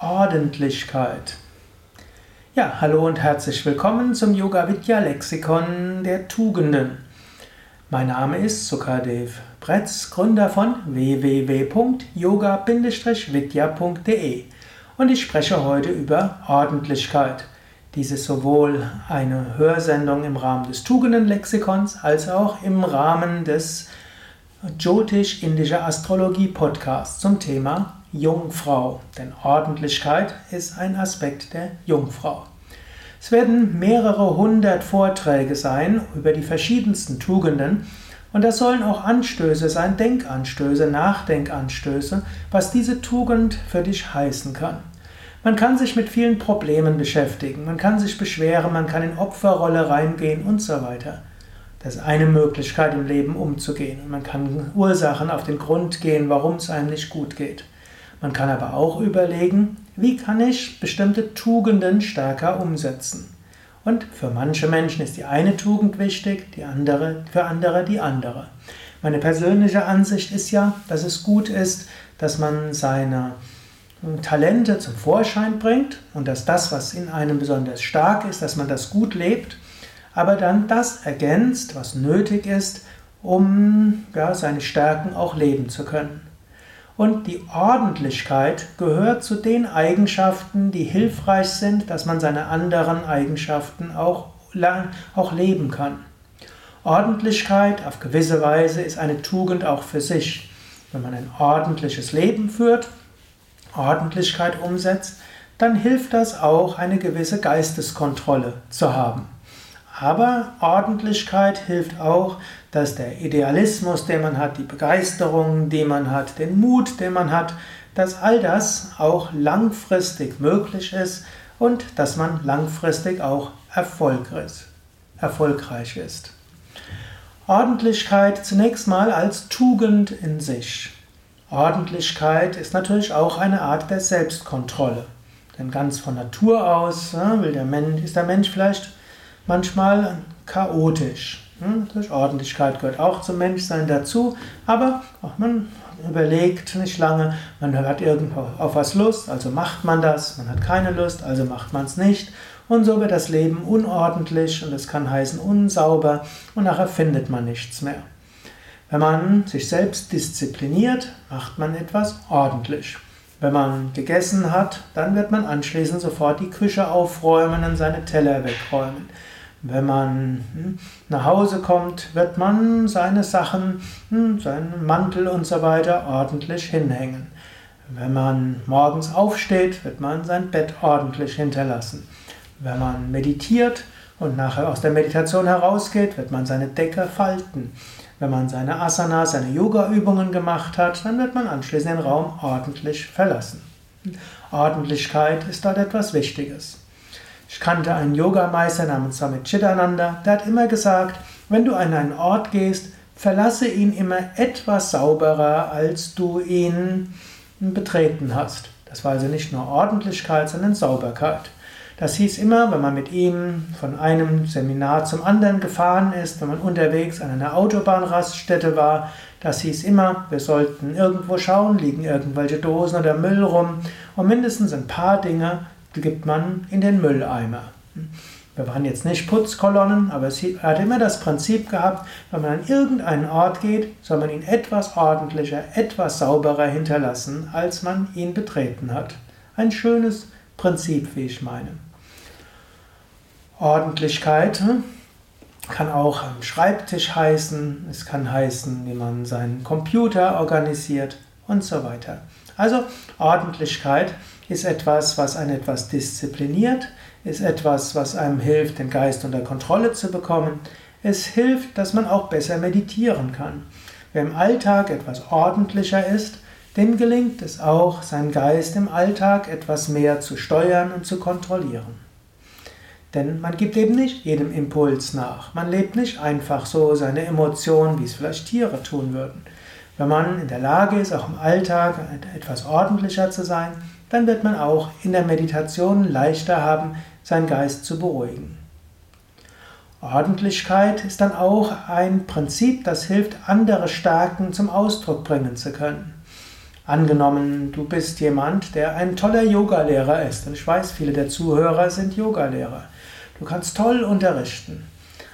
Ordentlichkeit. Ja, hallo und herzlich willkommen zum Yoga Vidya Lexikon der Tugenden. Mein Name ist Sukadev Bretz, Gründer von www.yoga-vidya.de und ich spreche heute über Ordentlichkeit. Dies ist sowohl eine Hörsendung im Rahmen des Tugendenlexikons als auch im Rahmen des Jyotish Indische Astrologie Podcasts zum Thema Jungfrau, denn Ordentlichkeit ist ein Aspekt der Jungfrau. Es werden mehrere hundert Vorträge sein über die verschiedensten Tugenden und das sollen auch Anstöße sein, Denkanstöße, Nachdenkanstöße, was diese Tugend für dich heißen kann. Man kann sich mit vielen Problemen beschäftigen, man kann sich beschweren, man kann in Opferrolle reingehen und so weiter. Das ist eine Möglichkeit im Leben umzugehen. Man kann Ursachen auf den Grund gehen, warum es einem nicht gut geht. Man kann aber auch überlegen, wie kann ich bestimmte Tugenden stärker umsetzen. Und für manche Menschen ist die eine Tugend wichtig, die andere, für andere die andere. Meine persönliche Ansicht ist ja, dass es gut ist, dass man seine Talente zum Vorschein bringt und dass das, was in einem besonders stark ist, dass man das gut lebt, aber dann das ergänzt, was nötig ist, um ja, seine Stärken auch leben zu können. Und die Ordentlichkeit gehört zu den Eigenschaften, die hilfreich sind, dass man seine anderen Eigenschaften auch, auch leben kann. Ordentlichkeit auf gewisse Weise ist eine Tugend auch für sich. Wenn man ein ordentliches Leben führt, Ordentlichkeit umsetzt, dann hilft das auch, eine gewisse Geisteskontrolle zu haben. Aber Ordentlichkeit hilft auch, dass der Idealismus, den man hat, die Begeisterung, die man hat, den Mut, den man hat, dass all das auch langfristig möglich ist und dass man langfristig auch erfolgreich ist. Ordentlichkeit zunächst mal als Tugend in sich. Ordentlichkeit ist natürlich auch eine Art der Selbstkontrolle. Denn ganz von Natur aus will der Mensch, ist der Mensch vielleicht manchmal chaotisch. Hm, Ordentlichkeit gehört auch zum Menschsein dazu, aber man überlegt nicht lange, man hat irgendwo auf was Lust, also macht man das, man hat keine Lust, also macht man es nicht. Und so wird das Leben unordentlich und es kann heißen unsauber und nachher findet man nichts mehr. Wenn man sich selbst diszipliniert, macht man etwas ordentlich. Wenn man gegessen hat, dann wird man anschließend sofort die Küche aufräumen und seine Teller wegräumen. Wenn man hm, nach Hause kommt, wird man seine Sachen, hm, seinen Mantel und so weiter ordentlich hinhängen. Wenn man morgens aufsteht, wird man sein Bett ordentlich hinterlassen. Wenn man meditiert und nachher aus der Meditation herausgeht, wird man seine Decke falten. Wenn man seine Asana, seine Yoga-Übungen gemacht hat, dann wird man anschließend den Raum ordentlich verlassen. Ordentlichkeit ist dort etwas Wichtiges. Ich kannte einen Yogameister namens Swami Chidananda, der hat immer gesagt, wenn du an einen Ort gehst, verlasse ihn immer etwas sauberer, als du ihn betreten hast. Das war also nicht nur Ordentlichkeit, sondern Sauberkeit. Das hieß immer, wenn man mit ihm von einem Seminar zum anderen gefahren ist, wenn man unterwegs an einer Autobahnraststätte war, das hieß immer, wir sollten irgendwo schauen, liegen irgendwelche Dosen oder Müll rum und mindestens ein paar Dinge gibt man in den Mülleimer. Wir waren jetzt nicht Putzkolonnen, aber er hat immer das Prinzip gehabt, wenn man an irgendeinen Ort geht, soll man ihn etwas ordentlicher, etwas sauberer hinterlassen, als man ihn betreten hat. Ein schönes Prinzip, wie ich meine. Ordentlichkeit hm, kann auch am Schreibtisch heißen, es kann heißen, wie man seinen Computer organisiert und so weiter. Also Ordentlichkeit ist etwas, was einen etwas diszipliniert, ist etwas, was einem hilft, den Geist unter Kontrolle zu bekommen. Es hilft, dass man auch besser meditieren kann. Wer im Alltag etwas ordentlicher ist, dem gelingt es auch, seinen Geist im Alltag etwas mehr zu steuern und zu kontrollieren. Denn man gibt eben nicht jedem Impuls nach. Man lebt nicht einfach so seine Emotionen, wie es vielleicht Tiere tun würden. Wenn man in der Lage ist, auch im Alltag etwas ordentlicher zu sein, dann wird man auch in der Meditation leichter haben, seinen Geist zu beruhigen. Ordentlichkeit ist dann auch ein Prinzip, das hilft, andere Stärken zum Ausdruck bringen zu können. Angenommen, du bist jemand, der ein toller Yogalehrer ist. Und ich weiß, viele der Zuhörer sind Yogalehrer. Du kannst toll unterrichten.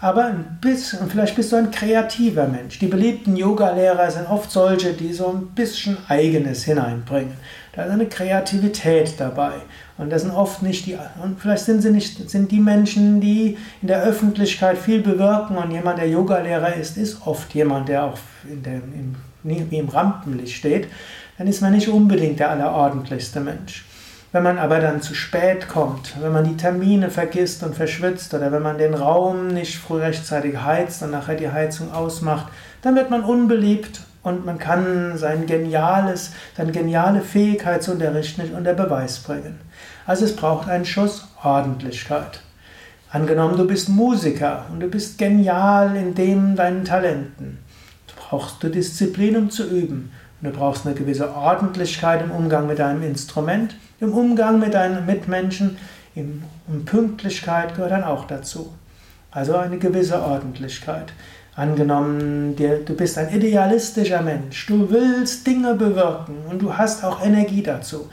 Aber ein bisschen, vielleicht bist du ein kreativer Mensch. Die beliebten Yogalehrer sind oft solche, die so ein bisschen Eigenes hineinbringen. Da ist eine Kreativität dabei. Und das sind oft nicht die, und vielleicht sind sie nicht, sind die Menschen, die in der Öffentlichkeit viel bewirken und jemand, der Yogalehrer ist, ist oft jemand, der auch in der, im, im Rampenlicht steht. Dann ist man nicht unbedingt der allerordentlichste Mensch. Wenn man aber dann zu spät kommt, wenn man die Termine vergisst und verschwitzt oder wenn man den Raum nicht früh rechtzeitig heizt und nachher die Heizung ausmacht, dann wird man unbeliebt und man kann sein geniales, seine geniale Fähigkeit zu unterrichten nicht unter Beweis bringen. Also es braucht einen Schuss Ordentlichkeit. Angenommen, du bist Musiker und du bist genial in dem deinen Talenten. Du brauchst du Disziplin, um zu üben. Du brauchst eine gewisse Ordentlichkeit im Umgang mit deinem Instrument im Umgang mit deinen Mitmenschen, in, und Pünktlichkeit gehört dann auch dazu. Also eine gewisse Ordentlichkeit. Angenommen, du bist ein idealistischer Mensch, du willst Dinge bewirken und du hast auch Energie dazu.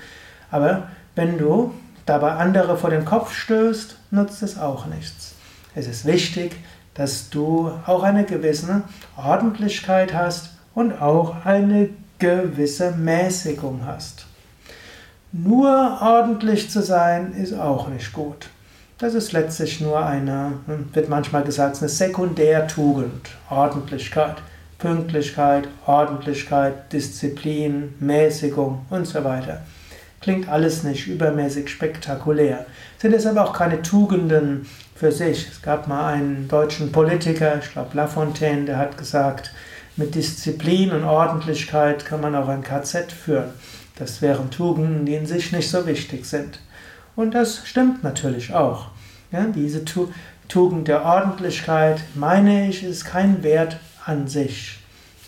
Aber wenn du dabei andere vor den Kopf stößt, nutzt es auch nichts. Es ist wichtig, dass du auch eine gewisse Ordentlichkeit hast und auch eine gewisse Mäßigung hast. Nur ordentlich zu sein ist auch nicht gut. Das ist letztlich nur eine, wird manchmal gesagt, eine Sekundärtugend. Ordentlichkeit, Pünktlichkeit, Ordentlichkeit, Disziplin, Mäßigung und so weiter. Klingt alles nicht übermäßig spektakulär. Sind es aber auch keine Tugenden für sich. Es gab mal einen deutschen Politiker, ich glaube Lafontaine, der hat gesagt, mit Disziplin und Ordentlichkeit kann man auch ein KZ führen. Das wären Tugenden, die in sich nicht so wichtig sind. Und das stimmt natürlich auch. Ja, diese Tugend der Ordentlichkeit, meine ich, ist kein Wert an sich.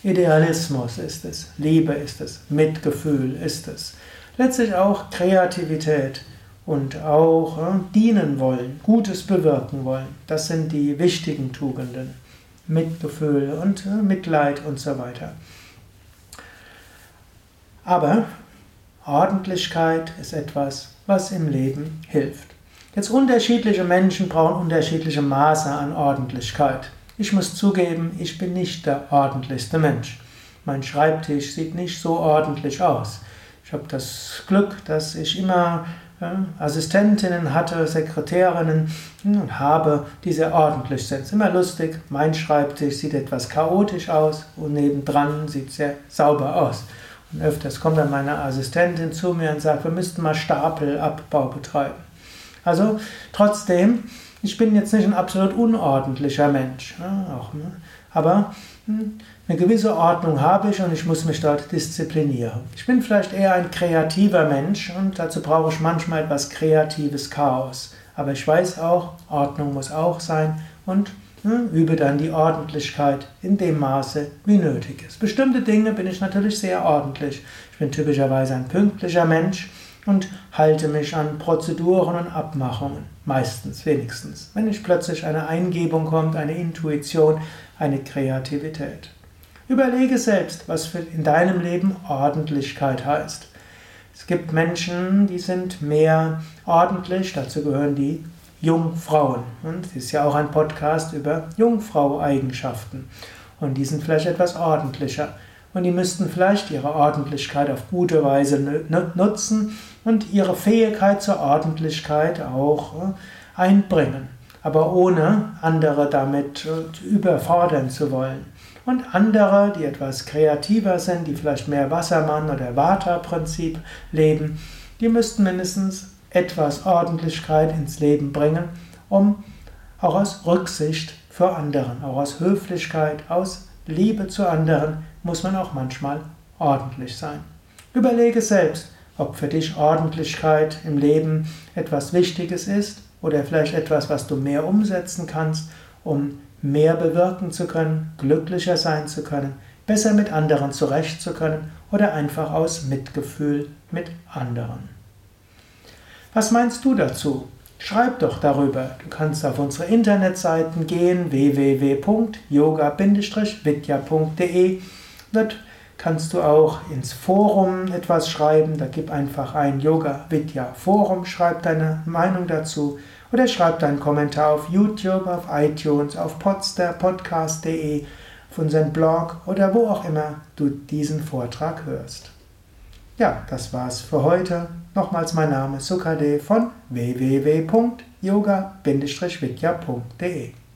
Idealismus ist es, Liebe ist es, Mitgefühl ist es. Letztlich auch Kreativität und auch äh, dienen wollen, Gutes bewirken wollen. Das sind die wichtigen Tugenden. Mitgefühl und äh, Mitleid und so weiter. Aber Ordentlichkeit ist etwas, was im Leben hilft. Jetzt unterschiedliche Menschen brauchen unterschiedliche Maße an Ordentlichkeit. Ich muss zugeben, ich bin nicht der ordentlichste Mensch. Mein Schreibtisch sieht nicht so ordentlich aus. Ich habe das Glück, dass ich immer Assistentinnen hatte, Sekretärinnen und habe, die sehr ordentlich sind. Ist immer lustig. Mein Schreibtisch sieht etwas chaotisch aus und nebendran sieht sehr sauber aus. Und öfters kommt dann meine Assistentin zu mir und sagt, wir müssten mal Stapelabbau betreiben. Also trotzdem, ich bin jetzt nicht ein absolut unordentlicher Mensch. Ne, auch, ne? Aber hm, eine gewisse Ordnung habe ich und ich muss mich dort disziplinieren. Ich bin vielleicht eher ein kreativer Mensch und dazu brauche ich manchmal etwas kreatives Chaos. Aber ich weiß auch, Ordnung muss auch sein und hm, übe dann die Ordentlichkeit in dem Maße, wie nötig ist. Bestimmte Dinge bin ich natürlich sehr ordentlich. Ich bin typischerweise ein pünktlicher Mensch und halte mich an Prozeduren und Abmachungen. Meistens, wenigstens. Wenn nicht plötzlich eine Eingebung kommt, eine Intuition, eine Kreativität. Überlege selbst, was in deinem Leben Ordentlichkeit heißt. Es gibt Menschen, die sind mehr ordentlich, dazu gehören die Jungfrauen. Und es ist ja auch ein Podcast über Jungfrau-Eigenschaften. Und die sind vielleicht etwas ordentlicher. Und die müssten vielleicht ihre Ordentlichkeit auf gute Weise nutzen und ihre Fähigkeit zur Ordentlichkeit auch äh, einbringen. Aber ohne andere damit äh, überfordern zu wollen. Und andere, die etwas kreativer sind, die vielleicht mehr Wassermann- oder Vata-Prinzip leben, die müssten mindestens etwas Ordentlichkeit ins Leben bringen, um auch aus Rücksicht für anderen, auch aus Höflichkeit, aus Liebe zu anderen, muss man auch manchmal ordentlich sein. Überlege selbst, ob für dich Ordentlichkeit im Leben etwas Wichtiges ist oder vielleicht etwas, was du mehr umsetzen kannst, um mehr bewirken zu können, glücklicher sein zu können, besser mit anderen zurecht zu können oder einfach aus Mitgefühl mit anderen. Was meinst du dazu? Schreib doch darüber. Du kannst auf unsere Internetseiten gehen www.yoga-vidya.de. Dort kannst du auch ins Forum etwas schreiben. Da gib einfach ein Yoga Vidya Forum, schreib deine Meinung dazu oder schreib deinen Kommentar auf YouTube, auf iTunes, auf Podster, podcast.de, auf unseren Blog oder wo auch immer du diesen Vortrag hörst. Ja, das war's für heute. Nochmals mein Name Sukade von www.yoga-vidya.de